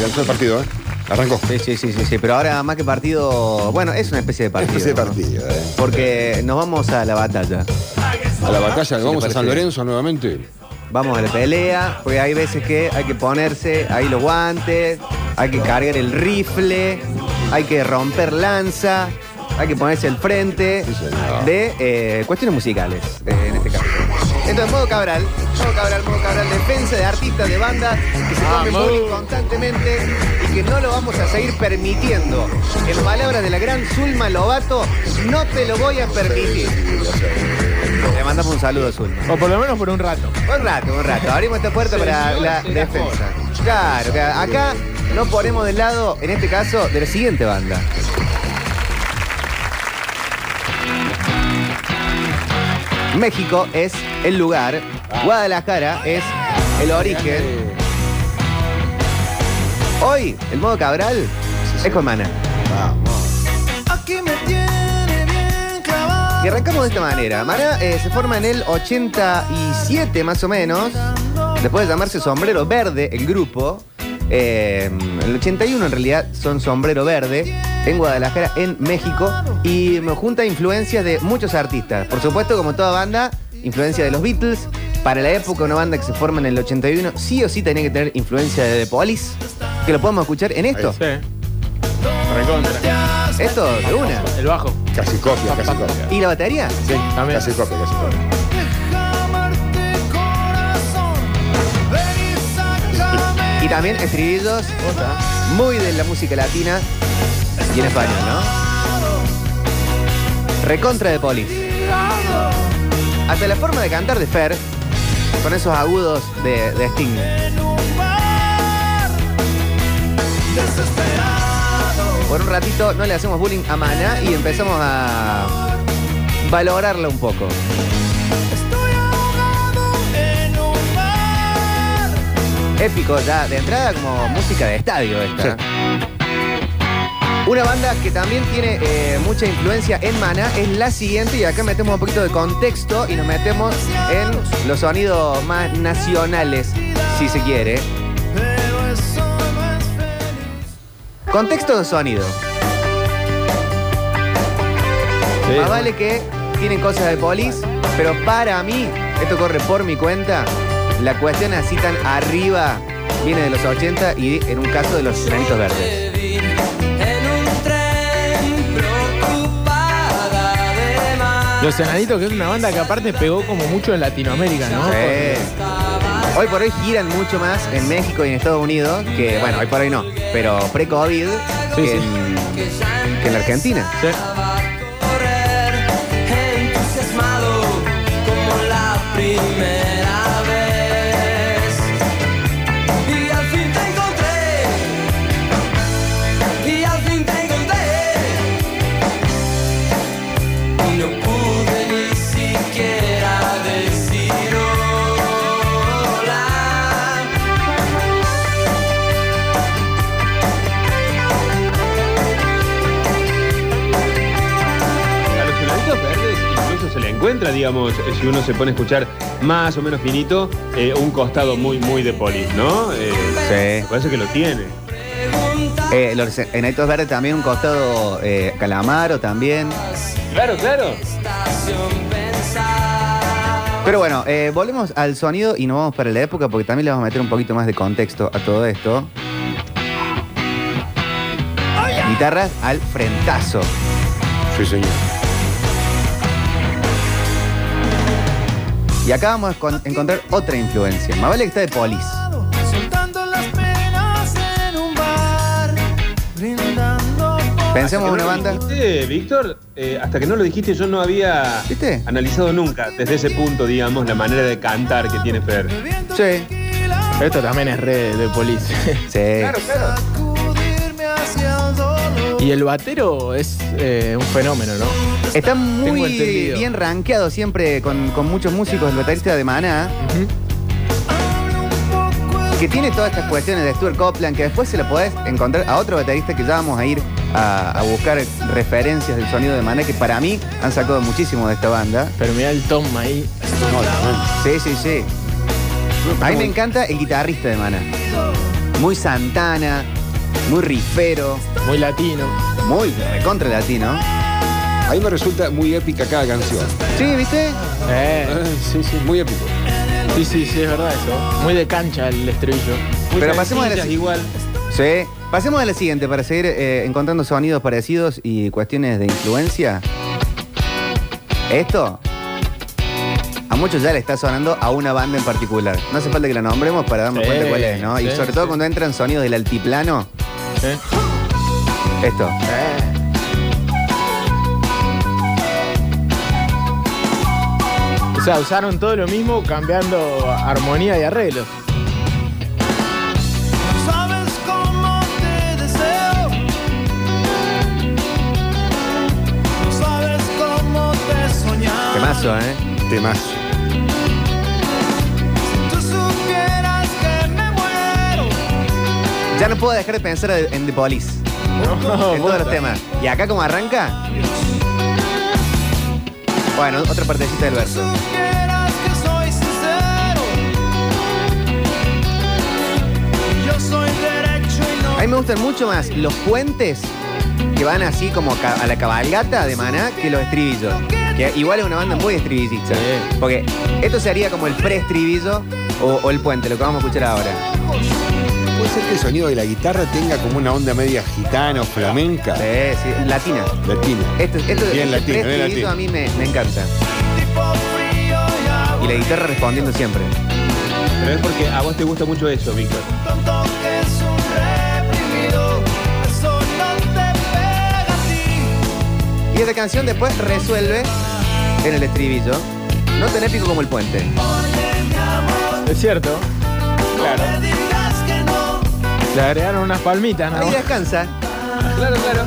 Lanzó el partido, ¿eh? Arrancó. Sí, sí, sí, sí, sí, pero ahora más que partido, bueno, es una especie de partido. Especie de ¿no? partido, ¿eh? Porque nos vamos a la batalla. A la batalla, vamos a San. Lorenzo nuevamente. Vamos a la pelea, porque hay veces que hay que ponerse ahí los guantes, hay que cargar el rifle, hay que romper lanza, hay que ponerse al frente Sí, de eh, cuestiones musicales, eh. Entonces, modo Cabral, modo Cabral, modo Cabral, defensa de artistas de banda que se comen bullying constantemente y que no lo vamos a seguir permitiendo. En palabras de la gran Zulma Lobato, no te lo voy a permitir. Le mandamos un saludo a Zulma. O por lo menos por un rato. Un rato, un rato. Abrimos esta puerta para la defensa. Claro, acá no ponemos del lado, en este caso, de la siguiente banda. México es el lugar, Guadalajara es el origen. Hoy, el modo Cabral es con Mana. Vamos. Aquí me tiene bien clavado. Y arrancamos de esta manera. Maná eh, se forma en el 87 más o menos. Después de llamarse Sombrero Verde, el grupo. Eh, el 81 en realidad son Sombrero Verde en Guadalajara, en México. Y me junta influencias de muchos artistas. Por supuesto, como toda banda, influencia de los Beatles. Para la época, una banda que se forma en el 81, sí o sí tenía que tener influencia de The Police. Que lo podemos escuchar en esto. Sí. Recontra. Esto de una. El bajo. Casi copia, casi copia. ¿Y la batería? Sí, también. Casi copia, casi copia. También estribillos muy de la música latina y en español, ¿no? Recontra de Polis. Hasta la forma de cantar de Fer, con esos agudos de, Sting. Por un ratito no le hacemos bullying a Mana y empezamos a valorarla un poco. Épico ya, de entrada como música de estadio esta. Una banda que también tiene eh, mucha influencia en Mana es la siguiente y acá metemos un poquito de contexto y nos metemos en los sonidos más nacionales, si se quiere. Contexto de sonido. Sí, Más vale que tienen cosas de polis, pero para mí, esto corre por mi cuenta, la cuestión así tan arriba viene de los 80 y en un caso de los granitos verdes. Los Enanitos, que es una banda que aparte pegó como mucho en Latinoamérica, ¿no? Sí. Hoy por hoy giran mucho más en México y en Estados Unidos, que bueno, hoy por hoy no, pero pre-COVID Sí, que, sí. en, que en la Argentina. Sí. Digamos, si uno se pone a escuchar más o menos finito, eh, un costado muy, muy de polis, ¿no? Eh, Me parece que lo tiene. Eh, los enanitos verdes también un costado eh, calamaro también. Claro, claro. Pero bueno, eh, volvemos al sonido y nos vamos para la época porque también le vamos a meter un poquito más de contexto a todo esto. Guitarras al frentazo. Sí, señor. Y acá vamos a con- encontrar otra influencia. Que está de polis. Soltando las penas en un bar. Brindando por Pensemos en una banda. dijiste, Víctor, eh, hasta que no lo dijiste yo no había ¿Viste? analizado nunca desde ese punto, digamos, la manera de cantar que tiene Fer. Sí. Pero esto también es re de policía. Sí. claro. Dolor. Y el batero es eh, un fenómeno, ¿no? Está muy entendido. bien rankeado siempre con, con muchos músicos, el baterista de Maná, que tiene todas estas cuestiones de Stuart Copeland, que después se lo podés encontrar a otro baterista que ya vamos a ir a, a buscar referencias del sonido de Maná, que para mí han sacado muchísimo de esta banda. Pero mira el tom ahí. No. Sí, sí, sí. A mí me encanta el guitarrista de Maná. muy Santana, muy rifero, Muy latino. muy recontra latino. A mí me resulta muy épica cada canción. Sí, ¿viste? Eh, Ah, Sí, sí, muy épico. sí, sí, sí, es verdad eso. Muy de cancha el estribillo. Muy Pero pasemos a la igual. Sí. Pasemos a la siguiente para seguir eh, encontrando sonidos parecidos y cuestiones de influencia. Esto a muchos ya le está sonando a una banda en particular. No hace falta que la nombremos para darnos Sí, cuenta cuál es, ¿no? y sobre todo sí. cuando entran sonidos del altiplano. ¿Eh? Esto. Eh. O sea, usaron todo lo mismo cambiando armonía y arreglos. Sabes cómo te deseo. Sabes cómo te soñaba. Temazo, ¿eh? Temazo. Ya no puedo dejar de pensar en The Police. No, en todos los temas. ¿Y acá como arranca? Bueno, otra partecita del verso. A mí me gustan mucho más los puentes que van así como a la cabalgata de Maná que los estribillos. Que igual es una banda muy estribillista. Porque esto sería como el pre-estribillo o, o el puente, lo que vamos a escuchar ahora. Ser que el sonido de la guitarra tenga como una onda media gitana o flamenca. Sí, sí, latina. Latina. Esto, esto Bien este latino, bien latino. a mí me, me encanta. y la guitarra respondiendo siempre. Pero es porque a vos te gusta mucho eso, Víctor. Y esta canción después resuelve en el estribillo. No tan épico como el puente. Es cierto. Claro. Le agregaron unas palmitas, ¿no? Ahí descansa. Claro, claro.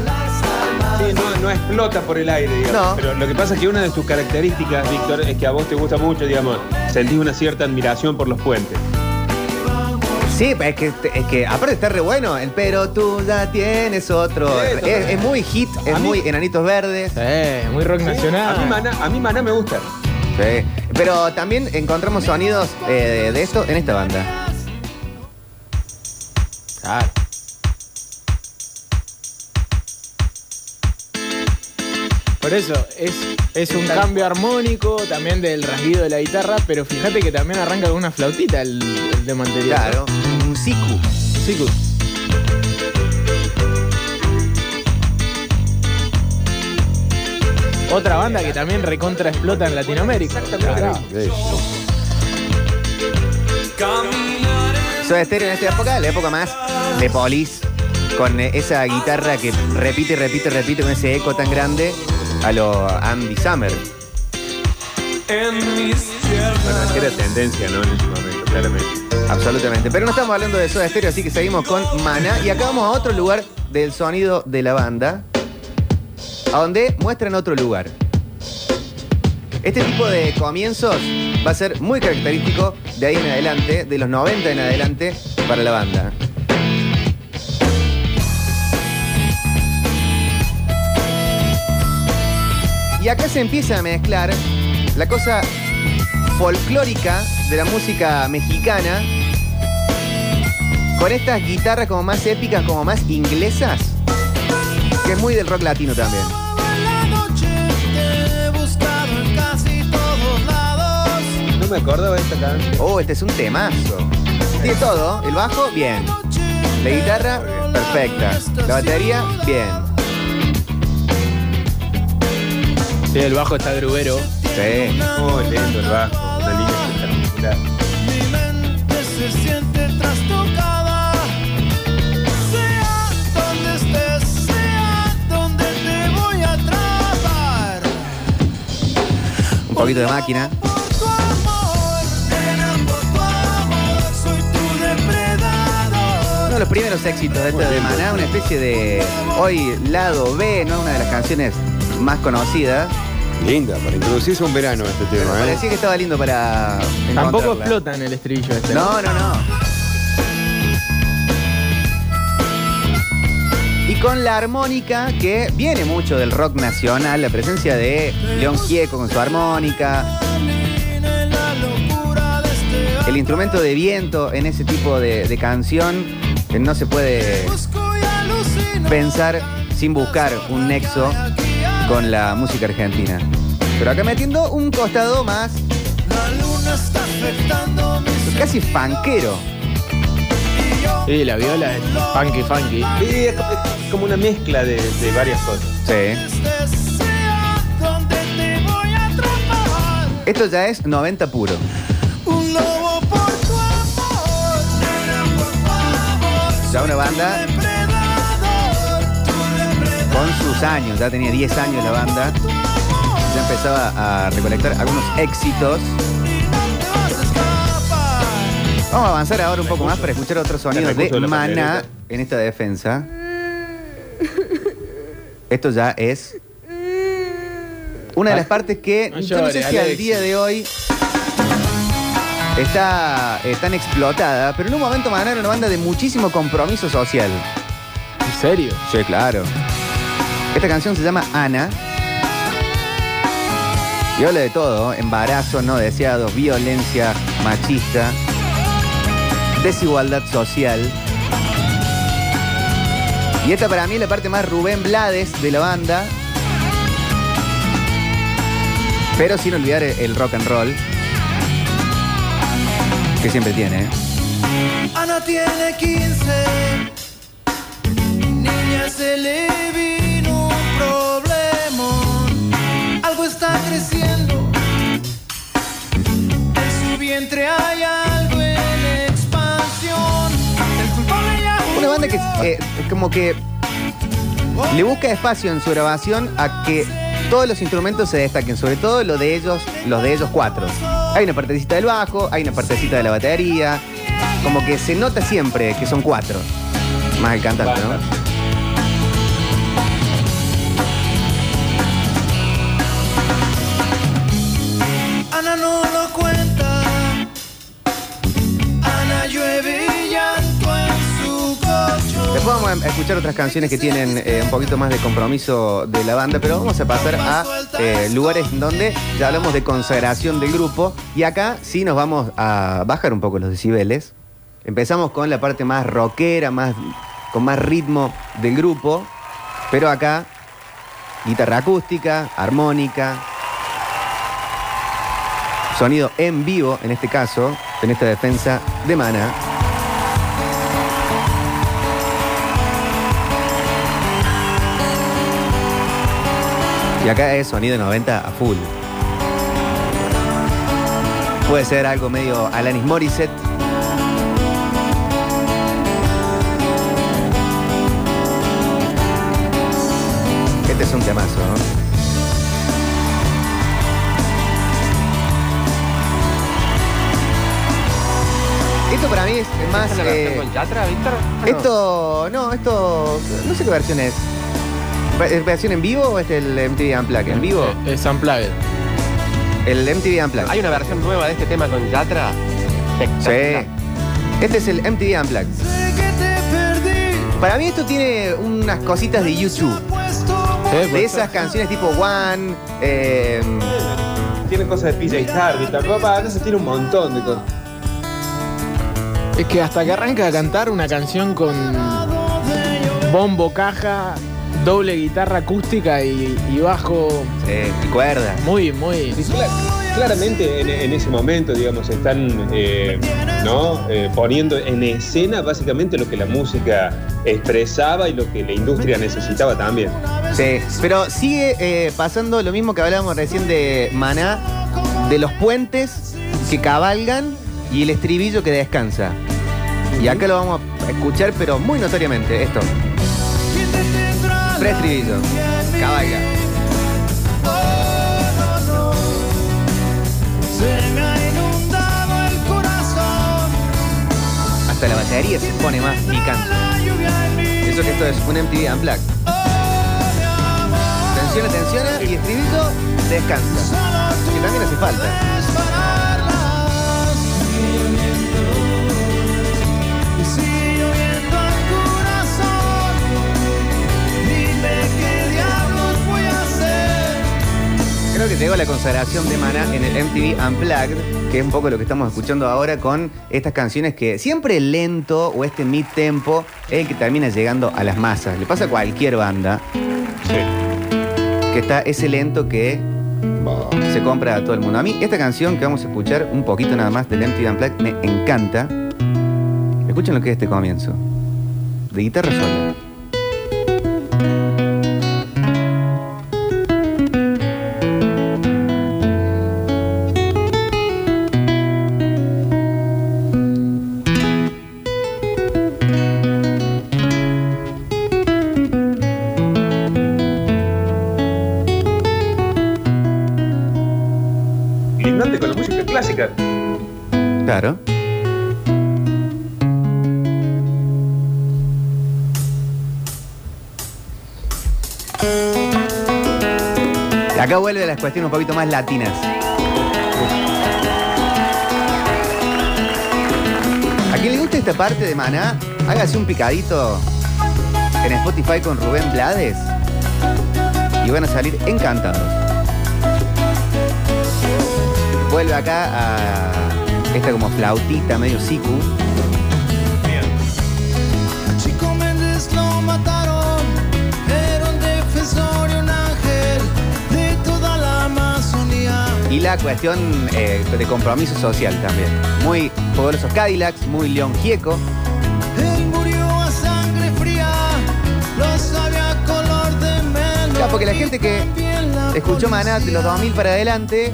Sí, no, no explota por el aire, digamos. No. Pero lo que pasa es que una de tus características, Víctor, es que a vos te gusta mucho, digamos, sentís una cierta admiración por los puentes. Sí, es que, es que aparte está re bueno. El pero tú ya tienes otro. Sí, Es, es muy hit, es A mí- muy enanitos verdes. Eh, muy rock nacional. A mí, Maná, a mí Maná me gusta. Sí. Pero también encontramos sonidos eh, de esto en esta banda. Por eso, es, es un cambio armónico también del rasguido de la guitarra, pero fíjate que también arranca con una flautita el, el tema anterior. Claro. Un siku. Sí, cu- Otra banda que también recontra explota en Latinoamérica. Claro. Soda Stereo en esta época, la época más de Police, con eh, esa guitarra que repite, repite, repite con ese eco tan grande a lo Andy Summer. Bueno, era tendencia, ¿no? En ese momento, claramente. Absolutamente. Pero no estamos hablando de Soda Stereo, así que seguimos con Mana. Y acá vamos a otro lugar del sonido de la banda, a donde muestran otro lugar. Este tipo de comienzos va a ser muy característico de ahí en adelante, de los 90 en adelante, para la banda. Y acá se empieza a mezclar la cosa folclórica de la música mexicana con estas guitarras como más épicas, como más inglesas, que es muy del rock latino también. No me acordaba de esta canción. Oh, este es un temazo. Tiene todo, el bajo, bien. La guitarra, perfecta. La batería, bien. Sí, el bajo está grubero. Sí. Muy lindo el bajo, una línea espectacular. Mi mente se siente trastocada. Sea donde estés, sea donde te voy a atrapar. Un poquito de máquina. Los primeros éxitos de esta de Maná, una especie de hoy lado B, ¿no? Una de las canciones más conocidas. Linda, para introducirse un verano este Pero tema, ¿eh? parecía que estaba lindo para. Tampoco encontrarla. explota en el estribillo este. No, no, no. Y con la armónica que viene mucho del rock nacional, la presencia de León Gieco con su armónica, el instrumento de viento en ese tipo de, de canción, que no se puede pensar sin buscar un nexo con la música argentina. Pero acá metiendo un costado más casi fanquero. Sí, la viola es funky, funky. Sí, es como- es como una mezcla de, de varias cosas. Sí. Esto ya es 90 puro. Una banda con sus años, ya tenía 10 años la banda. Ya empezaba a recolectar algunos éxitos. Vamos a avanzar ahora un poco más para escuchar otros sonidos de de pandereta. en esta defensa. Esto ya es una de las partes que yo no sé si al día de hoy está eh, tan explotada, pero en un momento Maná era una banda de muchísimo compromiso social. ¿En serio? Sí, claro. Esta canción se llama Ana. Y habla de todo, embarazo no deseado, violencia machista, desigualdad social. Y esta para mí es la parte más Rubén Blades de la banda. Pero sin olvidar el, el rock and roll. Que siempre tiene. ¿eh? Ana tiene 15. Niña se le vino un problema. Algo está creciendo. En su vientre hay algo en expansión. El culpable ya Una banda que eh, como que le busca espacio en su grabación a que todos los instrumentos se destaquen, sobre todo los de ellos, los de ellos cuatro. Hay una partecita del bajo, hay una partecita de la batería, como que se nota siempre que son cuatro. Más el cantante, ¿no? Escuchar otras canciones que tienen eh, un poquito más de compromiso de la banda, pero vamos a pasar a eh, lugares donde ya hablamos de consagración del grupo y acá sí nos vamos a bajar un poco los decibeles. Empezamos con la parte más rockera, más, con más ritmo del grupo, pero acá guitarra acústica, armónica, sonido en vivo en este caso, en esta defensa de Mana. Y acá es sonido 90 a full. Puede ser algo medio Alanis Morissette. Este es un temazo, ¿no? Esto para mí es más. ¿Es la versión eh, con Yatra, Víctor? Esto. No, esto. No sé qué versión es. ¿Es versión en vivo o es el MTV Unplugged? ¿En vivo? Eh, Es Unplugged. El MTV Unplugged. Hay una versión nueva de este tema con Yatra. Sí. Este es el MTV Unplugged. Para mí esto tiene unas cositas de YouTube. Puesto Sí, De esas canciones tipo One. eh, Tiene cosas de PJ Harvey, papá, no se tiene un montón de cosas. Es que hasta que arranca a cantar una canción con bombo, caja, doble guitarra acústica y, y bajo eh, y cuerdas. muy, muy... Claramente en, en ese momento, digamos, están eh, ¿no? Eh, poniendo en escena básicamente lo que la música expresaba y lo que la industria necesitaba también. Sí, pero sigue eh, pasando lo mismo que hablábamos recién de Maná, de los puentes que cabalgan y el estribillo que descansa. Y acá lo vamos a escuchar, pero muy notoriamente, esto. El corazón. Hasta la batería se pone más picante. Eso que esto es un MTV Unplugged. Tensiona, tensiona y estribillo descansa. Que también hace falta. Creo que llegó la consagración de Mana en el MTV Unplugged, que es un poco lo que estamos escuchando ahora con estas canciones que siempre el lento o este mid tempo es el que termina llegando a las masas. Le pasa a cualquier banda Sí. que está ese lento que se compra a todo el mundo. A mí esta canción que vamos a escuchar un poquito nada más del MTV Unplugged me encanta. Escuchen lo que es este comienzo. De guitarra sola. Acá vuelve las cuestiones un poquito más latinas. A quien le guste esta parte de Maná, hágase un picadito en Spotify con Rubén Blades y van a salir encantados. Vuelve acá a esta como flautita medio siku. La cuestión eh, de compromiso social también. Muy poderosos Cadillacs, muy León Gieco. Él murió a sangre fría, lo sabía color de mel. Porque la gente que escuchó Maná de los 2000 para adelante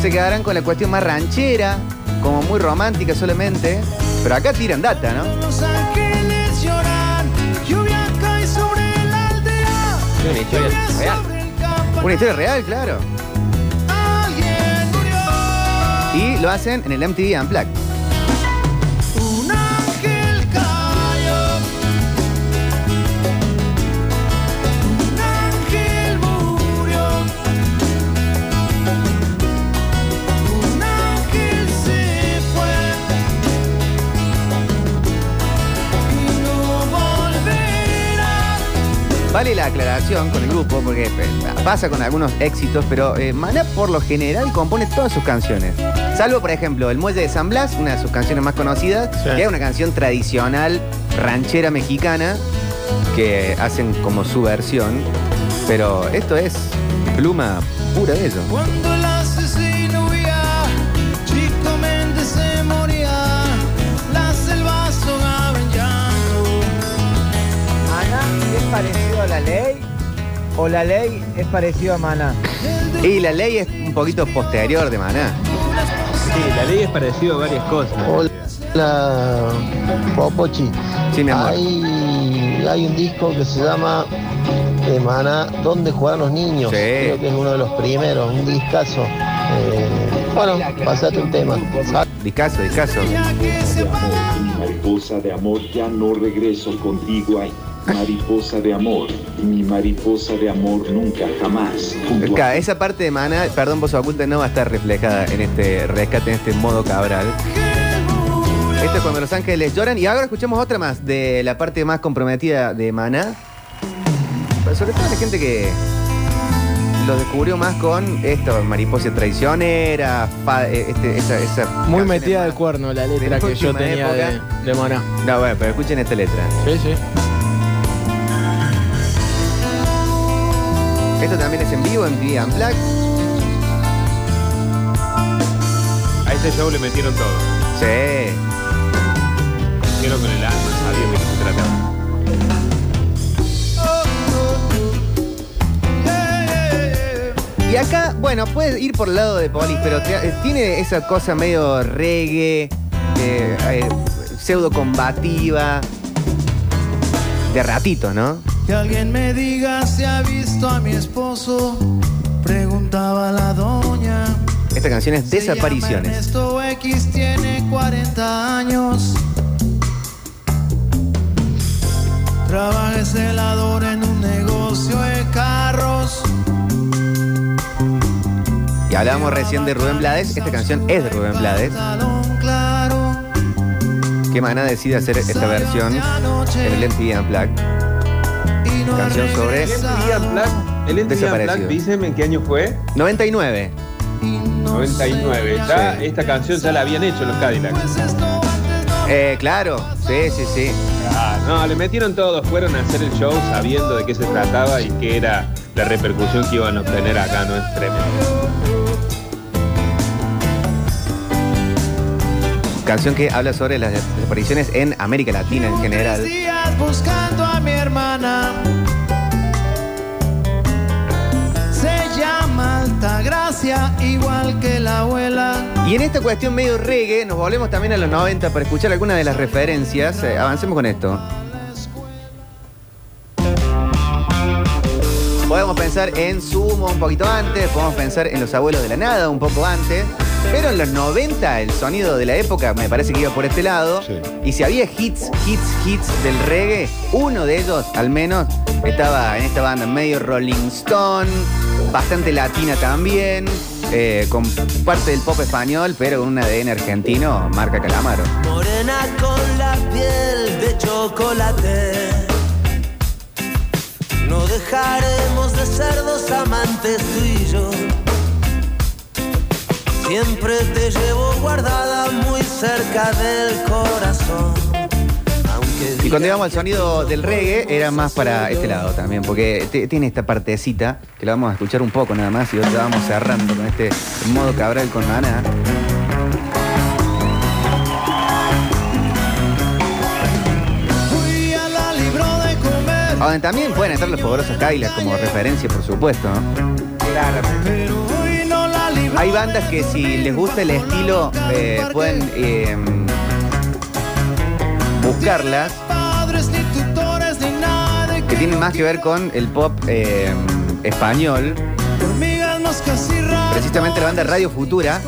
se quedarán con la cuestión más ranchera, como muy romántica solamente. Pero acá tiran data, ¿no? Los ángeles lloran, lluvia cae sobre la aldea. Es una historia real. Una historia real, claro. Y lo hacen en el MTV Unplugged. Un ángel cayó. Un ángel murió. Un ángel se fue. Y no volverá. Vale la aclaración con el grupo, porque eh, pasa con algunos éxitos, pero eh, Maná por lo general compone todas sus canciones. Salvo, por ejemplo, El Muelle de San Blas, una de sus canciones más conocidas, Sí. que es una canción tradicional ranchera mexicana, que hacen como su versión. Pero esto es pluma pura de ellos. Cuando el asesino huía, Chico Méndez se moría. La selva sonaba en llanto. ¿Maná es parecido a la ley? ¿O la ley es parecido a Maná? Y la ley es un poquito posterior de Maná. Sí, la ley es parecido a varias cosas. Hola, Popochi. Sí, mi amor. Hay, hay un disco que se llama eh, Maná, ¿Dónde juegan los niños? Sí. Creo que es uno de los primeros, un discazo. Eh, bueno, pasate un tema. Discaso, discaso. Mariposa de amor, ya no regreso contigo. Ay, mariposa de amor, mi mariposa de amor nunca jamás. Acá, esa parte de Maná, perdón, voz oculta, no va a estar reflejada en este rescate, en este modo cabral. Esto es cuando los ángeles lloran. Y ahora escuchamos otra más de la parte más comprometida de. Pero sobre todo la gente que lo descubrió más con esto, mariposa traicionera, fa- eh, este, esa, esa Muy metida más- de cuerno la de letra la que yo tenía de, época. de Maná. No, bueno, pero escuchen esta letra. Sí, sí. Esto también es en vivo, en TV Unplugged. A este show le metieron todo. Sí. Hicieron con el alma, sabían de qué se trataba. Y acá, bueno, puedes ir por el lado de Polis, pero te- eh, tiene esa cosa medio reggae, eh, eh, pseudo combativa, de ratito, ¿no? Que alguien me diga si ha visto a mi esposo. Preguntaba la doña. Esta canción es Desapariciones. Ernesto X tiene 40 años. Trabaja celador en un negocio de carros. Y hablábamos recién de Rubén Blades, esta canción es de Rubén Blades, que Maná decide hacer esta versión en el MTV Unplugged. Canción sobre- El MTV Desaparecido. Unplugged, dicen en qué año fue. 99. 99. Ya, Sí. Esta canción ya la habían hecho los Cadillacs. Eh, claro, sí, sí, sí. Ah, no, le metieron todos, fueron a hacer el show sabiendo de qué se trataba y qué era la repercusión que iban a obtener acá, ¿no? Es tremendo. Canción que habla sobre las desapariciones en América Latina en general. Buscando a mi hermana. Se llama Altagracia, igual que la abuela. Y en esta cuestión medio reggae, nos volvemos también a los 90 para escuchar algunas de las referencias. Eh, avancemos con esto. Podemos pensar en Sumo un poquito antes, podemos pensar en Los Abuelos de la Nada un poco antes, pero en los 90 el sonido de la época me parece que iba por este lado. Sí. Y si había hits, hits, hits del reggae, uno de ellos al menos estaba en esta banda medio Rolling Stone, bastante latina también, eh, con parte del pop español, pero con un ADN argentino, marca Calamaro. Morena con la piel de chocolate. No dejaremos de ser dos amantes tú y yo. Siempre te llevo guardada muy cerca del corazón. Y cuando íbamos al sonido del reggae, era más para este lado también, porque tiene esta partecita que la vamos a escuchar un poco nada más y ya vamos cerrando con este modo cabral con Maná. Donde también pueden estar los poderosos Kyla como referencia, por supuesto. ¿no? Pero Hay bandas que si les gusta el estilo eh, pueden eh, buscarlas, que tienen más que ver con el pop eh, español. Precisamente la banda Radio Futura.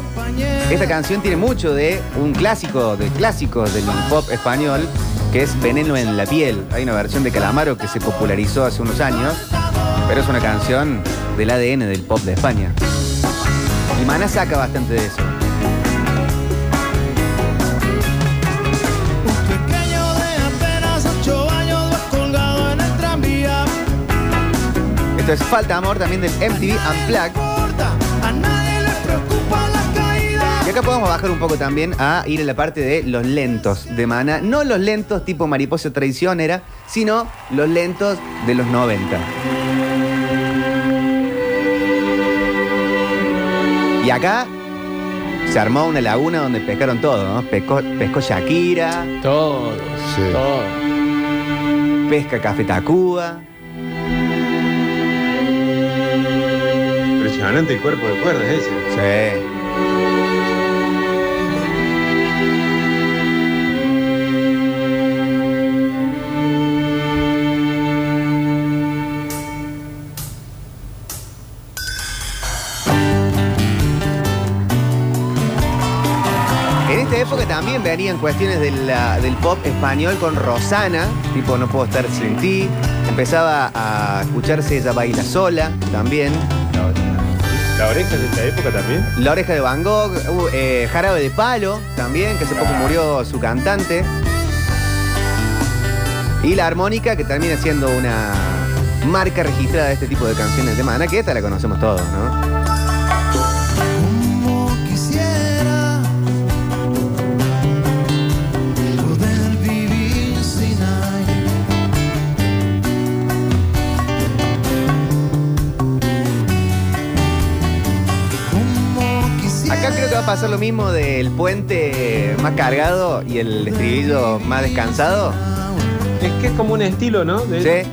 Esta canción tiene mucho de un clásico, de clásicos del pop español, que es Veneno en la piel. Hay una versión de Calamaro que se popularizó hace unos años, pero es una canción del ADN del pop de España. Y Mana saca bastante de eso. Esto es Falta Amor también del MTV Unplugged. A. Y acá podemos bajar un poco también a ir en la parte de los lentos de Mana. No los lentos tipo mariposa traicionera, sino los lentos de los 90. Y acá se armó una laguna donde pescaron todo, ¿no? Pescó, pescó Shakira, Todo. Sí. Todo. pesca Café Tacuba. Impresionante el cuerpo de cuerdas ese. Sí. También venían cuestiones de la- del pop español con Rosana, tipo No puedo estar sin ti. Empezaba a escucharse Ella baila sola también. La oreja es de esta época también. La oreja de Van Gogh, uh, eh, Jarabe de Palo también, que hace poco murió su cantante. Y la armónica, que termina siendo una marca registrada de este tipo de canciones de Mana, que esta la conocemos todos, ¿no? Pasar lo mismo del puente más cargado y el estribillo más descansado. Es que es como un estilo, ¿no? De- ¿Sí?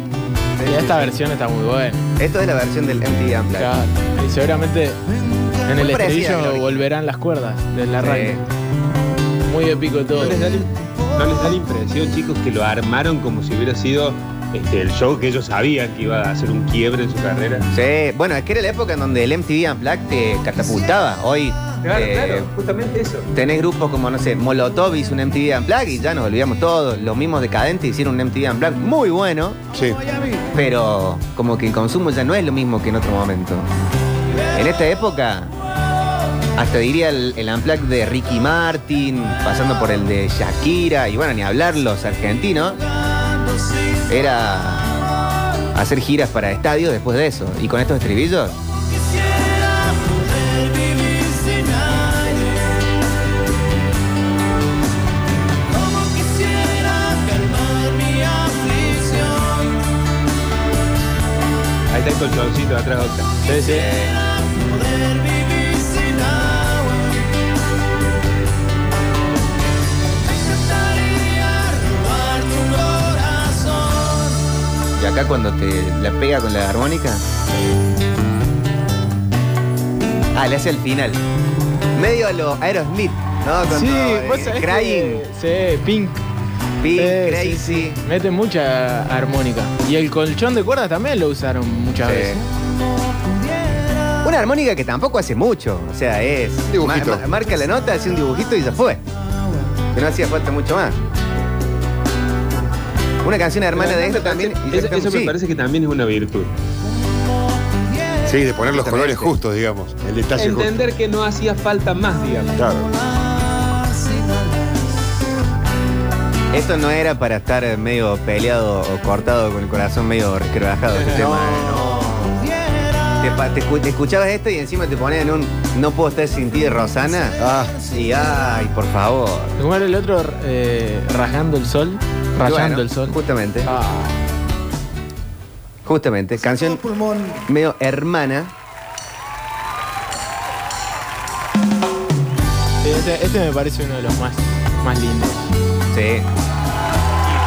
Y esta versión está muy buena. Esto es la versión del MTV Unplugged. Claro. Y seguramente en el Muy estribillo volverán las cuerdas del arranque. Muy épico todo. ¿No les, da, la- no les da la impresión, chicos, que lo armaron como si hubiera sido este, el show que ellos sabían que iba a hacer un quiebre en su carrera? Sí, bueno, es que era la época en donde el MTV Unplugged te catapultaba. Hoy Claro, eh, claro, justamente eso. tenés grupos como, no sé, Molotov hizo un MTV Unplugged y ya nos olvidamos todos. Los mismos decadentes hicieron un MTV Unplugged muy bueno, Sí. pero como que el consumo ya no es lo mismo que en otro momento. En esta época, hasta diría el, el Unplugged de Ricky Martin, pasando por el de Shakira, y bueno, ni hablar los argentinos, era hacer giras para estadios después de eso. Y con estos estribillos, está el colchoncito de atrás, Octa. Sí, sí. Quisiera poder vivir sin agua. Me encantaría robar tu corazón. y acá cuando te la pega con la armónica. Ah, le hace el final. Medio a lo Aerosmith, ¿no? Cuando, Sí, eh, vos sabés Crying, que- Sí, Pink. Sí, Crazy. sí, sí. Mete mucha armónica. Y el colchón de cuerdas también lo usaron muchas Sí. veces. Una armónica que tampoco hace mucho. O sea, es. Dibujito. ma- ma- marca la nota, hace un dibujito y ya fue. Que no hacía falta mucho más. Una canción hermana de esto también. y Eso, me sí. parece que también es una virtud. Sí, de poner los Exactamente. colores justos, digamos. El detalle justo. Entender que no hacía falta más, digamos. Claro. Esto no era para estar medio peleado o cortado con el corazón medio resquebrajado. Este tema, Te, pa- te escu- te escuchabas esto y encima te ponían un No puedo estar sin ti de Rosana. Ah, Y ay, por favor. ¿Cómo era el otro? Eh, rajando el sol. Rayando Bueno, el sol. Justamente. Ah, Justamente. Canción Pulmón. medio hermana. este, este me parece uno de los más, más lindos. Sí.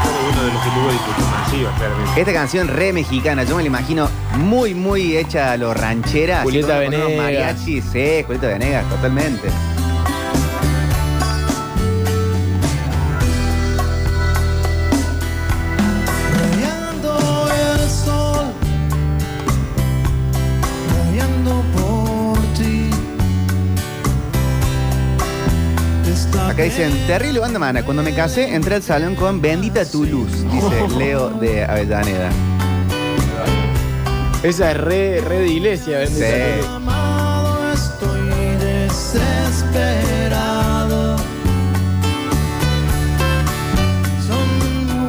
Fue uno de los que tuvo difusión masiva, claramente. Esta canción re mexicana, yo me la imagino muy, muy hecha a lo ranchera. así Julieta con- con unos Venegas. mariachis, sí, Julieta Venegas, totalmente. Acá dicen, terrible banda mana. Cuando me casé, entré al salón con Bendita tu luz, dice Leo de Avellaneda. Esa es re, re de iglesia. bendita Sí. amado estoy desesperado. Son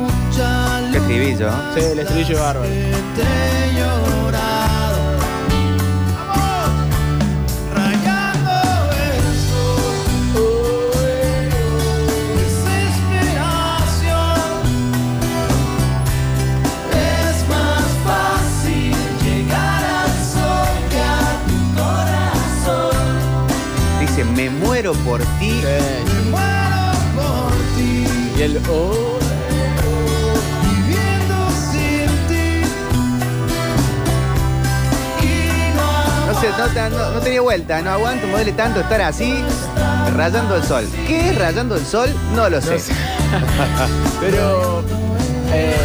muchas Qué estribillo. Sí, el estribillo es bárbaro. que te he muero por ti. Sí. Me muero por ti. Y el oh, Viviendo sin ti. Y no No sé, no, te- no- no tenía vuelta, no aguanto, me duele tanto estar así, rayando el sol. ¿Qué es rayando el sol? No lo sé. no sé. Pero eh,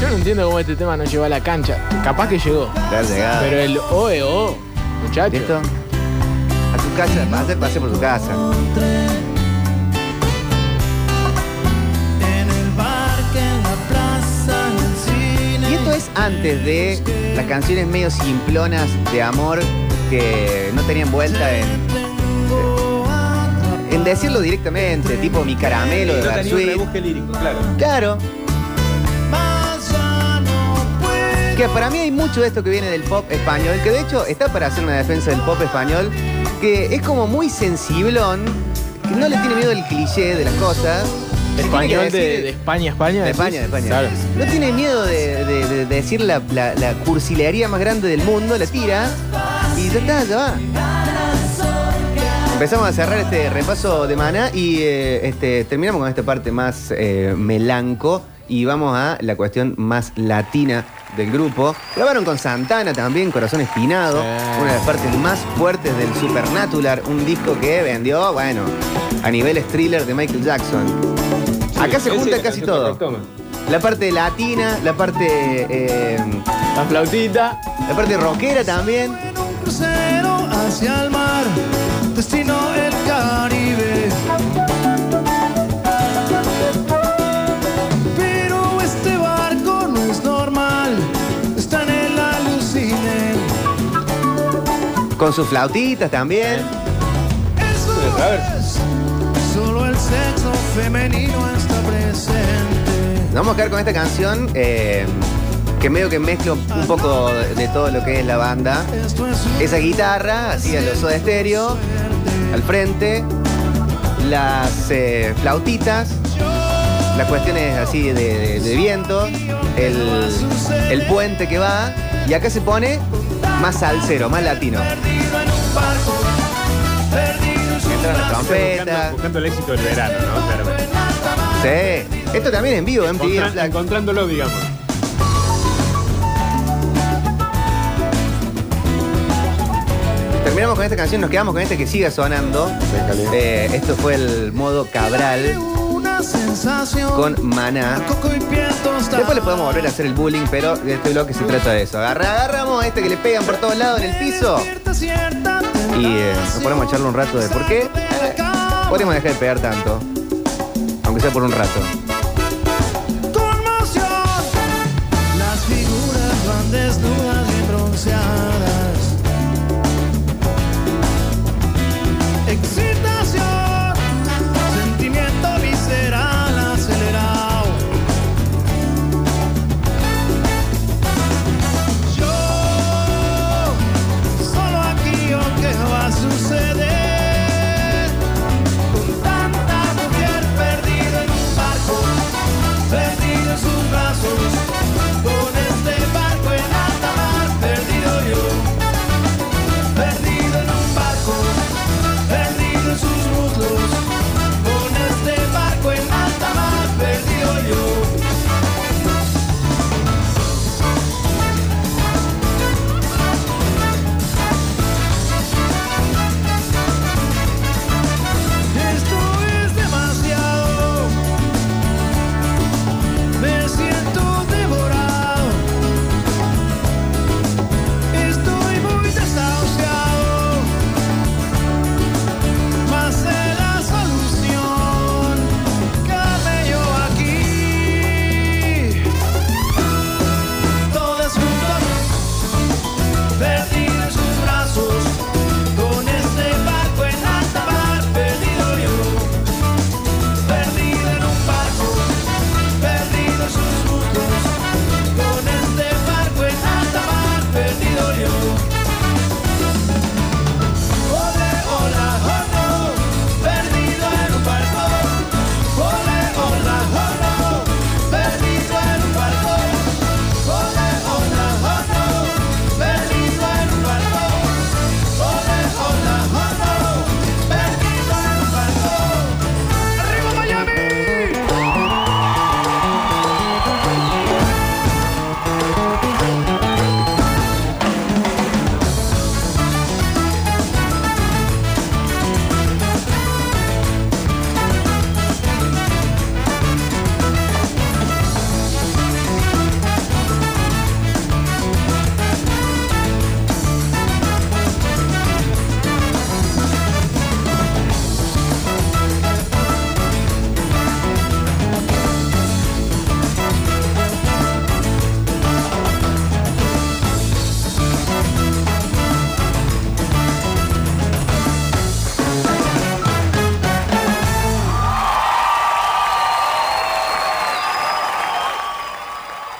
yo no entiendo cómo este tema no llegó a la cancha. Capaz que llegó. Llegado. Pero el OEO, muchacho. Casa, pase, pase por tu casa. Y esto es antes de las canciones medio simplonas de amor que no tenían vuelta en, en decirlo directamente, tipo mi caramelo de No tenía un Bersuit. rebusque lírico, claro. Que para mí hay mucho de esto que viene del pop español, que de hecho está para hacer una defensa del pop español, que es como muy sensiblón, que no le tiene miedo el cliché de las cosas. Español de, decir- de España, España. De. España, de España. Claro. No tiene miedo de, de- de decir la, la- la cursilería más grande del mundo, la tira y ya está, ya va. Empezamos a cerrar este repaso de Maná y eh, este, terminamos con esta parte más eh, melanco y vamos a la cuestión más latina del grupo. Grabaron con Santana también, Corazón Espinado, Sí. una de las partes más fuertes del Supernatural, un disco que vendió, bueno, a nivel thriller de Michael Jackson. Acá se junta casi todo. La parte latina, la parte eh, La flautita. la parte rockera también. En un crucero hacia el mar, destino el Caribe. Con sus flautitas también. Eso solo el sexo femenino está presente. Nos vamos a quedar con esta canción eh, que medio que mezcla un poco de, de todo lo que es la banda. Esa guitarra, así a los de estéreo, al frente, las eh, flautitas, las cuestiones así de, de- de viento, el, el puente que va, y acá se pone más salsero, más latino. Entran las trompetas. Buscando, buscando el éxito del verano, ¿no? Claramente. Sí. Esto también en vivo, encontrándolo, digamos. Terminamos con esta canción, nos quedamos con este que siga sonando. Eh, esto fue el modo Cabral. Con Maná. Después le podemos volver a hacer el bullying, pero de este bloque se trata de eso. Agarra- agarramos a este que le pegan por todos lados en el piso y eh, nos ponemos a echarle un rato de por qué. eh, podríamos dejar de pegar tanto. Aunque sea por un rato.